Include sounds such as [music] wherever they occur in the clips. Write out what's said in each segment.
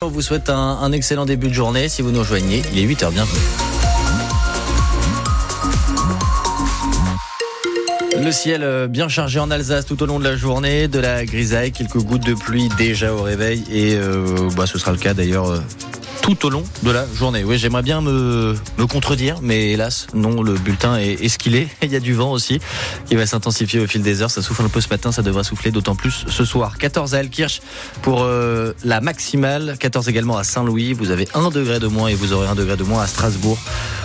On vous souhaite un, excellent début de journée. Si vous nous rejoignez, il est 8h, bienvenue. Le ciel euh, bien chargé en Alsace tout au long de la journée, de la grisaille, quelques gouttes de pluie déjà au réveil et euh, bah, ce sera le cas d'ailleurs euh, tout au long de la journée. Oui, j'aimerais bien me, contredire, mais hélas, non, le bulletin est, est ce qu'il est. [laughs] Il y a du vent aussi qui va s'intensifier au fil des heures. Ça souffle un peu ce matin, ça devrait souffler d'autant plus ce soir. 14 à Alkirch pour euh, la maximale, 14 également à Saint-Louis. Vous avez 1 degré de moins et vous aurez 1 degré de moins à Strasbourg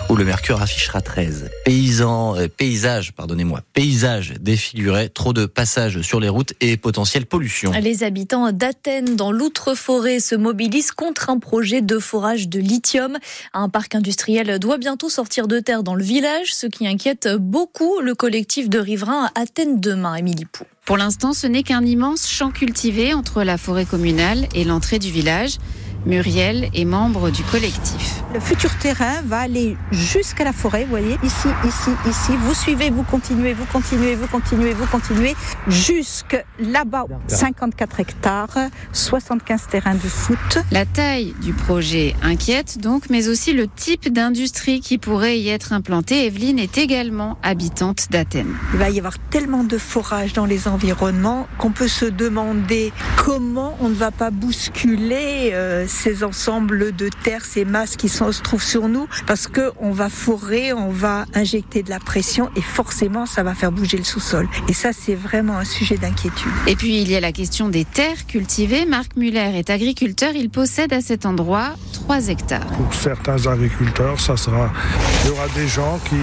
où le mercure affichera 13. Paysans, euh, paysage, pardonnez-moi, paysage défiguré, trop de passages sur les routes et potentielle pollution. Les habitants d'Athènes, dans l'outre-forêt, se mobilisent contre un projet de forage de lithium. Un parc industriel doit bientôt sortir de terre dans le village, ce qui inquiète beaucoup le collectif de riverains Athènes demain, Émilie Pou. Pour l'instant, ce n'est qu'un immense champ cultivé entre la forêt communale et l'entrée du village. Muriel est membre du collectif. Le futur terrain va aller jusqu'à la forêt, vous voyez, ici, ici, ici. Vous suivez, vous continuez, vous continuez, vous continuez, vous continuez, jusque là-bas, 54 hectares, 75 terrains de foot. La taille du projet inquiète donc, mais aussi le type d'industrie qui pourrait y être implantée. Evelyne est également habitante d'Athènes. Il va y avoir tellement de forages dans les environnements qu'on peut se demander comment on ne va pas bousculer euh, ces ensembles de terre, ces masses qui sont, se trouvent sur nous, parce que on va forer, on va injecter de la pression et forcément ça va faire bouger le sous-sol. Et ça, c'est vraiment un sujet d'inquiétude. Et puis il y a la question des terres cultivées. Marc Muller est agriculteur. Il possède à cet endroit 3 hectares. Pour certains agriculteurs, ça sera, il y aura des gens qui,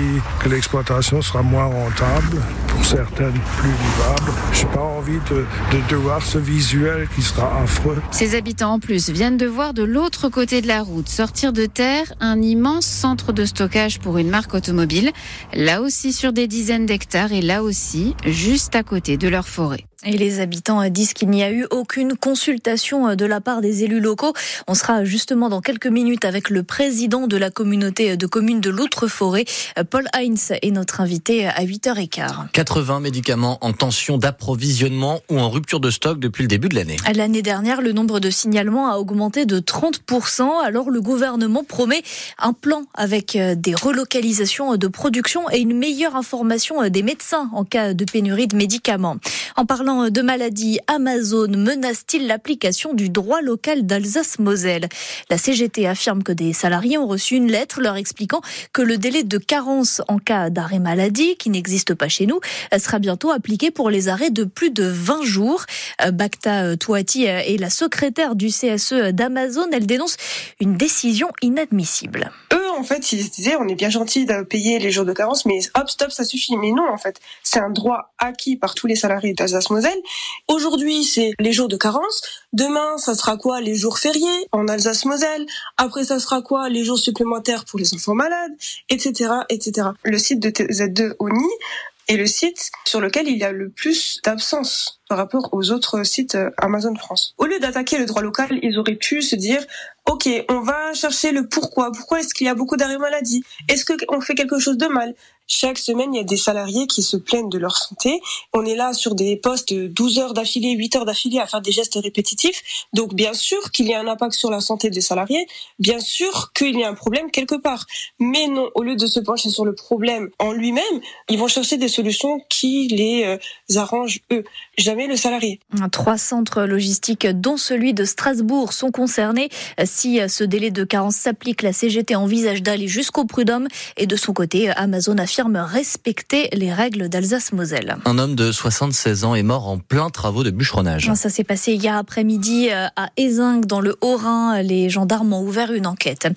que l'exploitation sera moins rentable, pour certaines plus vivable. J'ai pas envie de, de, de voir ce visuel qui sera affreux. Ces habitants en plus viennent de voir de l'autre côté de la route sortir de terre un immense centre de stockage pour une marque automobile, là aussi sur des dizaines d'hectares et là aussi juste à côté de leur forêt. Et les habitants disent qu'il n'y a eu aucune consultation de la part des élus locaux. On sera justement dans quelques minutes avec le président de la communauté de communes de l'Outre-Forêt, Paul Heinz, est notre invité à 8h15. 80 médicaments en tension d'approvisionnement ou en rupture de stock depuis le début de l'année. L'année dernière, le nombre de signalements a augmenté de 30%. Alors le gouvernement promet un plan avec des relocalisations de production et une meilleure information des médecins en cas de pénurie de médicaments. En parlant de maladies, Amazon menace-t-il l'application du droit local d'Alsace-Moselle? La CGT affirme que des salariés ont reçu une lettre leur expliquant que le délai de carence en cas d'arrêt maladie, qui n'existe pas chez nous, sera bientôt appliqué pour les arrêts de plus de 20 jours. Bacta Touati est la secrétaire du CSE d'Amazon. Elle dénonce une décision inadmissible en fait, ils disaient on est bien gentil de payer les jours de carence, mais hop, stop, ça suffit. Mais non, en fait, c'est un droit acquis par tous les salariés Aujourd'hui, c'est les jours de carence. Demain, ça sera quoi Les jours fériés en Alsace-Moselle? Après, ça sera quoi Les jours supplémentaires pour les enfants malades, etc., etc. Le site de TZ2 ONI est le site sur lequel il y a le plus d'absence par rapport aux autres sites Amazon France. Au lieu d'attaquer le droit local, ils auraient pu se dire Ok, on va chercher le pourquoi. Pourquoi est-ce qu'il y a beaucoup d'arrêts maladie? Est-ce qu'on fait quelque chose de mal? Chaque semaine, il y a des salariés qui se plaignent de leur santé. On est là sur des postes de 12 heures d'affilée, 8 heures d'affilée à faire des gestes répétitifs. Donc, bien sûr qu'il y a un impact sur la santé des salariés. Bien sûr qu'il y a un problème quelque part. Mais non, au lieu de se pencher sur le problème en lui-même, ils vont chercher des solutions qui les euh, arrangent eux. Jamais le salarié. Trois centres logistiques, dont celui de Strasbourg, sont concernés. Si ce délai de carence s'applique, la CGT envisage d'aller jusqu'au prud'homme. Et de son côté, Amazon affirme respecter les règles d'Alsace-Moselle. Un homme de 76 ans est mort en plein travaux de bûcheronnage. Ça s'est passé hier après-midi à Ézingue, dans le Haut-Rhin. Les gendarmes ont ouvert une enquête.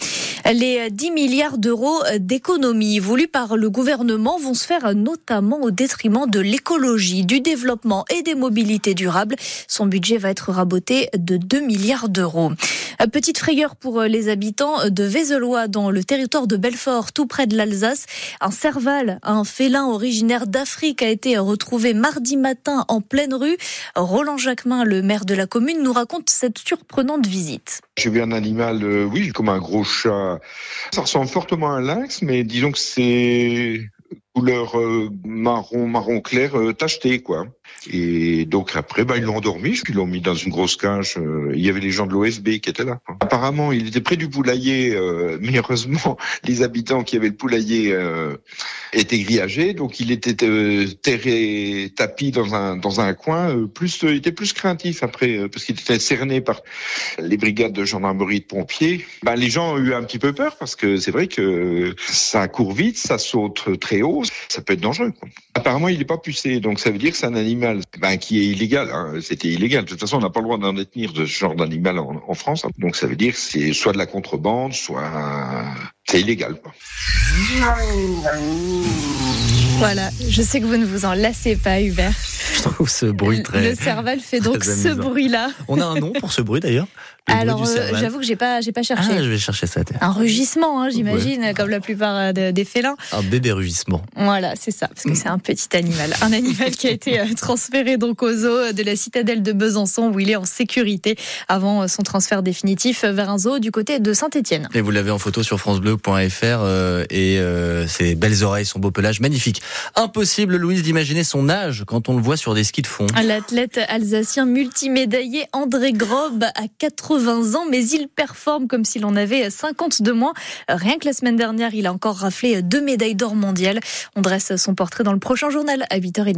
Les 10 milliards d'euros d'économies voulues par le gouvernement vont se faire notamment au détriment de l'écologie, du développement et des mobilités durables. Son budget va être raboté de 2 milliards d'euros. Petite frayeur pour les habitants de Vézelois dans le territoire de Belfort, tout près de l'Alsace. Un un félin originaire d'Afrique, a été retrouvé mardi matin en pleine rue. Roland Jacquemin, le maire de la commune, nous raconte cette surprenante visite. J'ai vu un animal, euh, oui, comme un gros chat. Ça ressemble fortement à un lynx, mais disons que c'est couleur euh, marron, marron clair, euh, tacheté, quoi. Et donc après, bah, ils l'ont endormi, ils l'ont mis dans une grosse cage. euh, il y avait les gens de l'OSB qui étaient là. Apparemment, il était près du poulailler, euh, [laughs] mais heureusement, les habitants qui avaient le poulailler euh, étaient grillagés, donc il était euh, terré, tapis dans un dans un coin. plus, il était plus craintif après, parce qu'il était cerné par les brigades de gendarmerie de pompiers. Bah, les gens ont eu un petit peu peur parce que c'est vrai que ça court vite, ça saute très haut, ça peut être dangereux. Apparemment, il n'est pas pucé, donc ça veut dire que c'est un animal ben, qui est illégal. hein. C'était illégal. De toute façon, on n'a pas le droit d'en détenir de ce genre d'animal en, en France. hein. Donc ça veut dire que c'est soit de la contrebande, soit c'est illégal. Quoi. Voilà, je sais que vous ne vous en lassez pas, Hubert. Je trouve ce bruit très. Le cerval fait donc ce bruit-là. On a un nom pour ce bruit d'ailleurs? Alors, euh, j'avoue que j'ai pas, j'ai pas Ah, cherché. je vais chercher ça. Un rugissement, hein, j'imagine, comme la plupart euh, de- des félins. Un bébé rugissement. Voilà, c'est ça, parce que c'est un petit animal. Un animal qui a été euh, transféré donc au zoo de la citadelle de Besançon, où il est en sécurité avant son transfert définitif vers un zoo du côté de Saint-Étienne. Et vous l'avez en photo sur francebleu.fr euh, et euh, ses belles oreilles, son beau pelage magnifique. Impossible, Louise, d'imaginer son âge quand on le voit sur des skis de fond. L'athlète alsacien multimédaillé André Grob a 80 ans, mais il performe comme s'il en avait 50 de moins. Rien que la semaine dernière, il a encore raflé deux médailles d'or mondiales. On dresse son portrait dans le prochain journal à 8h30.